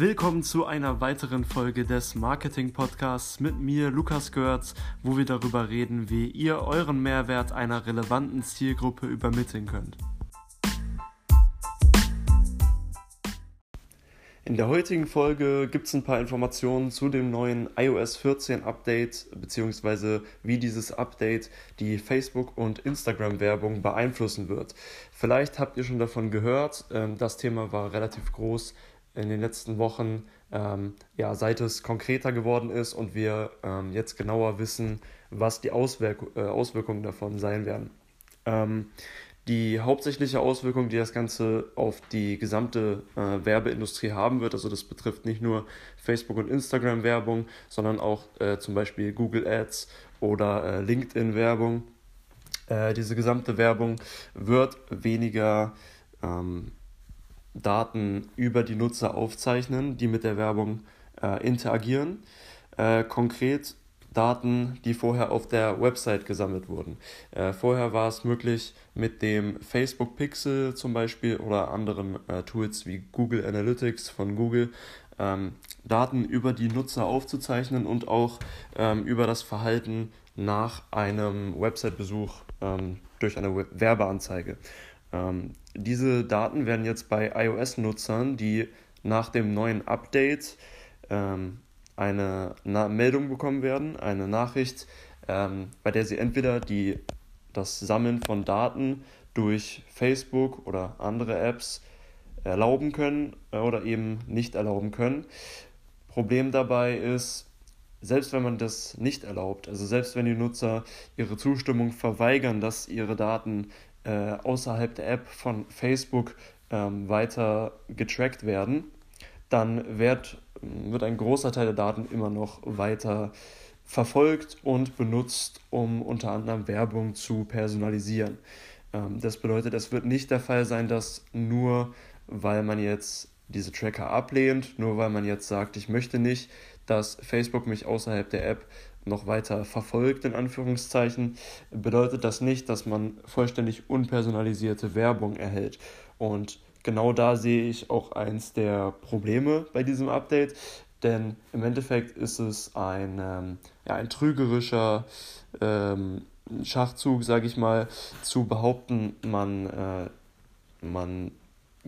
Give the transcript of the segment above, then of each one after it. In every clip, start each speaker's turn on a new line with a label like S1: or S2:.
S1: Willkommen zu einer weiteren Folge des Marketing Podcasts mit mir, Lukas Görz, wo wir darüber reden, wie ihr euren Mehrwert einer relevanten Zielgruppe übermitteln könnt. In der heutigen Folge gibt es ein paar Informationen zu dem neuen iOS 14 Update beziehungsweise wie dieses Update die Facebook- und Instagram-Werbung beeinflussen wird. Vielleicht habt ihr schon davon gehört, ähm, das Thema war relativ groß in den letzten Wochen, ähm, ja, seit es konkreter geworden ist und wir ähm, jetzt genauer wissen, was die Auswirk äh, Auswirkungen davon sein werden. Die hauptsächliche Auswirkung, die das Ganze auf die gesamte äh, Werbeindustrie haben wird, also das betrifft nicht nur Facebook- und Instagram-Werbung, sondern auch äh, zum Beispiel Google Ads oder äh, LinkedIn-Werbung. Äh, diese gesamte Werbung wird weniger ähm, Daten über die Nutzer aufzeichnen, die mit der Werbung äh, interagieren. Äh, konkret Daten, die vorher auf der Website gesammelt wurden. Äh, vorher war es möglich, mit dem Facebook Pixel zum Beispiel oder anderen äh, Tools wie Google Analytics von Google ähm, Daten über die Nutzer aufzuzeichnen und auch ähm, über das Verhalten nach einem Website-Besuch ähm, durch eine Werbeanzeige. Ähm, diese Daten werden jetzt bei iOS-Nutzern, die nach dem neuen Update ähm, eine Na Meldung bekommen werden, eine Nachricht, ähm, bei der sie entweder die, das Sammeln von Daten durch Facebook oder andere Apps erlauben können äh, oder eben nicht erlauben können. Problem dabei ist, selbst wenn man das nicht erlaubt, also selbst wenn die Nutzer ihre Zustimmung verweigern, dass ihre Daten äh, außerhalb der App von Facebook ähm, weiter getrackt werden, dann wird wird ein großer Teil der Daten immer noch weiter verfolgt und benutzt, um unter anderem Werbung zu personalisieren. Ähm, das bedeutet, es wird nicht der Fall sein, dass nur weil man jetzt diese Tracker ablehnt, nur weil man jetzt sagt, ich möchte nicht, dass Facebook mich außerhalb der App noch weiter verfolgt, in Anführungszeichen, bedeutet das nicht, dass man vollständig unpersonalisierte Werbung erhält. Und genau da sehe ich auch eins der Probleme bei diesem Update, denn im Endeffekt ist es ein, ähm, ja, ein trügerischer ähm, Schachzug, sage ich mal, zu behaupten, man, äh, man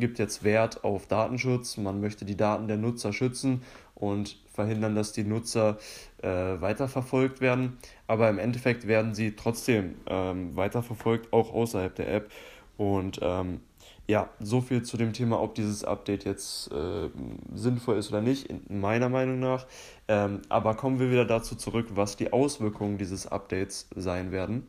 S1: gibt jetzt Wert auf Datenschutz, man möchte die Daten der Nutzer schützen und verhindern, dass die Nutzer äh, weiterverfolgt werden. Aber im Endeffekt werden sie trotzdem ähm, weiterverfolgt, auch außerhalb der App. Und ähm, ja, so viel zu dem Thema, ob dieses Update jetzt äh, sinnvoll ist oder nicht, in meiner Meinung nach. Ähm, aber kommen wir wieder dazu zurück, was die Auswirkungen dieses Updates sein werden.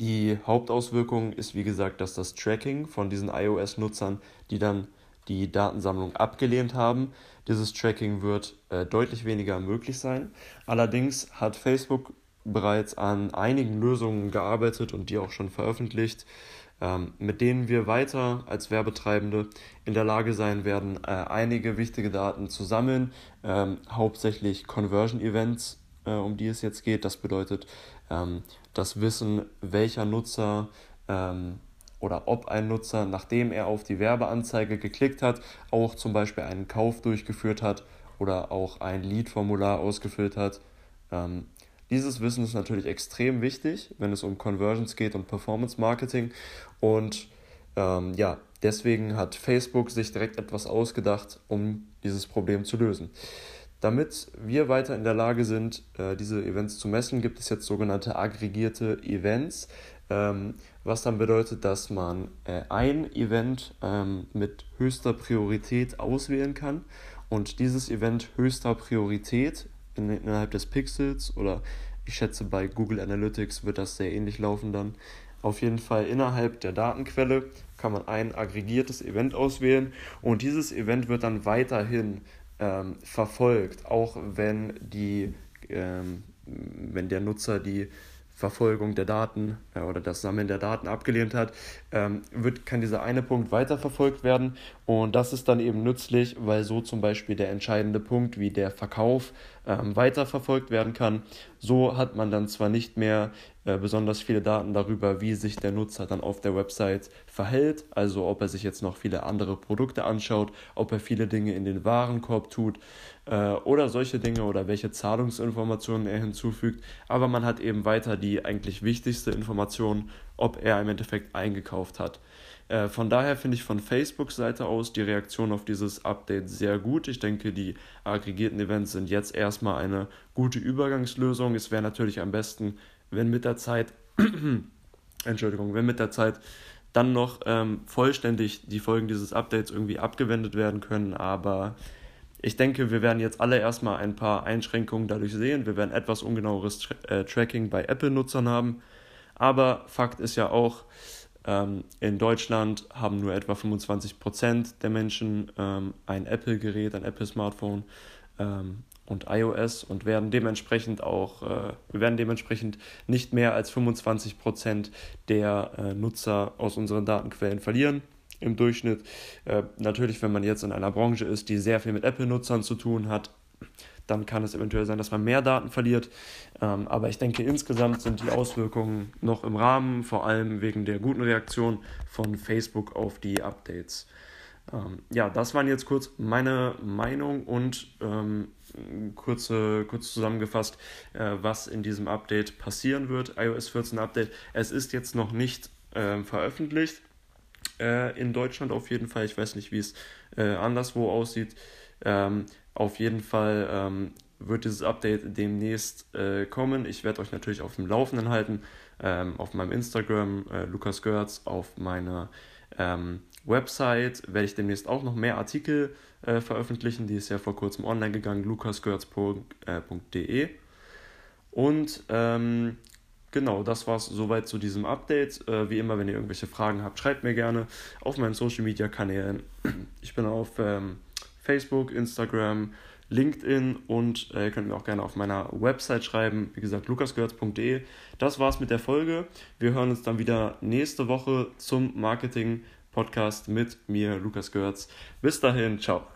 S1: Die Hauptauswirkung ist, wie gesagt, dass das Tracking von diesen iOS-Nutzern, die dann die Datensammlung abgelehnt haben, dieses Tracking wird äh, deutlich weniger möglich sein. Allerdings hat Facebook bereits an einigen Lösungen gearbeitet und die auch schon veröffentlicht, ähm, mit denen wir weiter als Werbetreibende in der Lage sein werden, äh, einige wichtige Daten zu sammeln, ähm, hauptsächlich Conversion Events, äh, um die es jetzt geht. Das bedeutet ähm, das Wissen, welcher Nutzer ähm, oder ob ein Nutzer, nachdem er auf die Werbeanzeige geklickt hat, auch zum Beispiel einen Kauf durchgeführt hat oder auch ein Lead-Formular ausgefüllt hat. Ähm, dieses Wissen ist natürlich extrem wichtig, wenn es um Conversions geht und Performance Marketing. Und ähm, ja, deswegen hat Facebook sich direkt etwas ausgedacht, um dieses Problem zu lösen. Damit wir weiter in der Lage sind, äh, diese Events zu messen, gibt es jetzt sogenannte aggregierte Events, ähm, was dann bedeutet, dass man äh, ein Event ähm, mit höchster Priorität auswählen kann und dieses Event höchster Priorität in, innerhalb des Pixels oder ich schätze bei Google Analytics wird das sehr ähnlich laufen dann. Auf jeden Fall innerhalb der Datenquelle kann man ein aggregiertes Event auswählen und dieses Event wird dann weiterhin ähm, verfolgt, auch wenn die ähm, wenn der Nutzer die Verfolgung der Daten äh, oder das Sammeln der Daten abgelehnt hat, ähm, wird, kann dieser eine Punkt weiterverfolgt werden. Und das ist dann eben nützlich, weil so zum Beispiel der entscheidende Punkt wie der Verkauf ähm, weiterverfolgt werden kann. So hat man dann zwar nicht mehr äh, besonders viele Daten darüber, wie sich der Nutzer dann auf der Website verhält, also ob er sich jetzt noch viele andere Produkte anschaut, ob er viele Dinge in den Warenkorb tut äh, oder solche Dinge oder welche Zahlungsinformationen er hinzufügt. Aber man hat eben weiter die eigentlich wichtigste Information, ob er im Endeffekt eingekauft hat. Äh, von daher finde ich von Facebook-Seite aus die Reaktion auf dieses Update sehr gut. Ich denke, die aggregierten Events sind jetzt erstmal eine gute Übergangslösung. Es wäre natürlich am besten, wenn mit der Zeit, Entschuldigung, wenn mit der Zeit dann noch ähm, vollständig die Folgen dieses Updates irgendwie abgewendet werden können. Aber ich denke, wir werden jetzt alle erstmal ein paar Einschränkungen dadurch sehen. Wir werden etwas ungenaueres Tra äh, Tracking bei Apple-Nutzern haben. Aber Fakt ist ja auch, ähm, in Deutschland haben nur etwa 25% der Menschen ähm, ein Apple-Gerät, ein Apple-Smartphone ähm, und iOS und werden dementsprechend auch, äh, wir werden dementsprechend nicht mehr als 25% der äh, Nutzer aus unseren Datenquellen verlieren im Durchschnitt. Äh, natürlich, wenn man jetzt in einer Branche ist, die sehr viel mit Apple-Nutzern zu tun hat, dann kann es eventuell sein, dass man mehr Daten verliert. Ähm, aber ich denke, insgesamt sind die Auswirkungen noch im Rahmen, vor allem wegen der guten Reaktion von Facebook auf die Updates. Ähm, ja, das waren jetzt kurz meine Meinung und ähm, kurze, kurz zusammengefasst, äh, was in diesem Update passieren wird, iOS 14 Update. Es ist jetzt noch nicht äh, veröffentlicht, äh, in Deutschland auf jeden Fall. Ich weiß nicht, wie es äh, anderswo aussieht. Ähm, auf jeden Fall ähm, wird dieses Update demnächst äh, kommen. Ich werde euch natürlich auf dem Laufenden halten, ähm, auf meinem Instagram, äh, Lukas Görz, auf meiner ähm, Website werde ich demnächst auch noch mehr Artikel äh, veröffentlichen. Die ist ja vor kurzem online gegangen, lukasgörz.de. Äh, Und ähm, genau, das war es soweit zu diesem Update. Äh, wie immer, wenn ihr irgendwelche Fragen habt, schreibt mir gerne auf meinen Social Media Kanälen. Ich bin auf ähm, Facebook, Instagram, LinkedIn und äh, könnt mir auch gerne auf meiner Website schreiben, wie gesagt, lukasgehörz.de. Das war's mit der Folge. Wir hören uns dann wieder nächste Woche zum Marketing-Podcast mit mir, Lukas Görz. Bis dahin, ciao.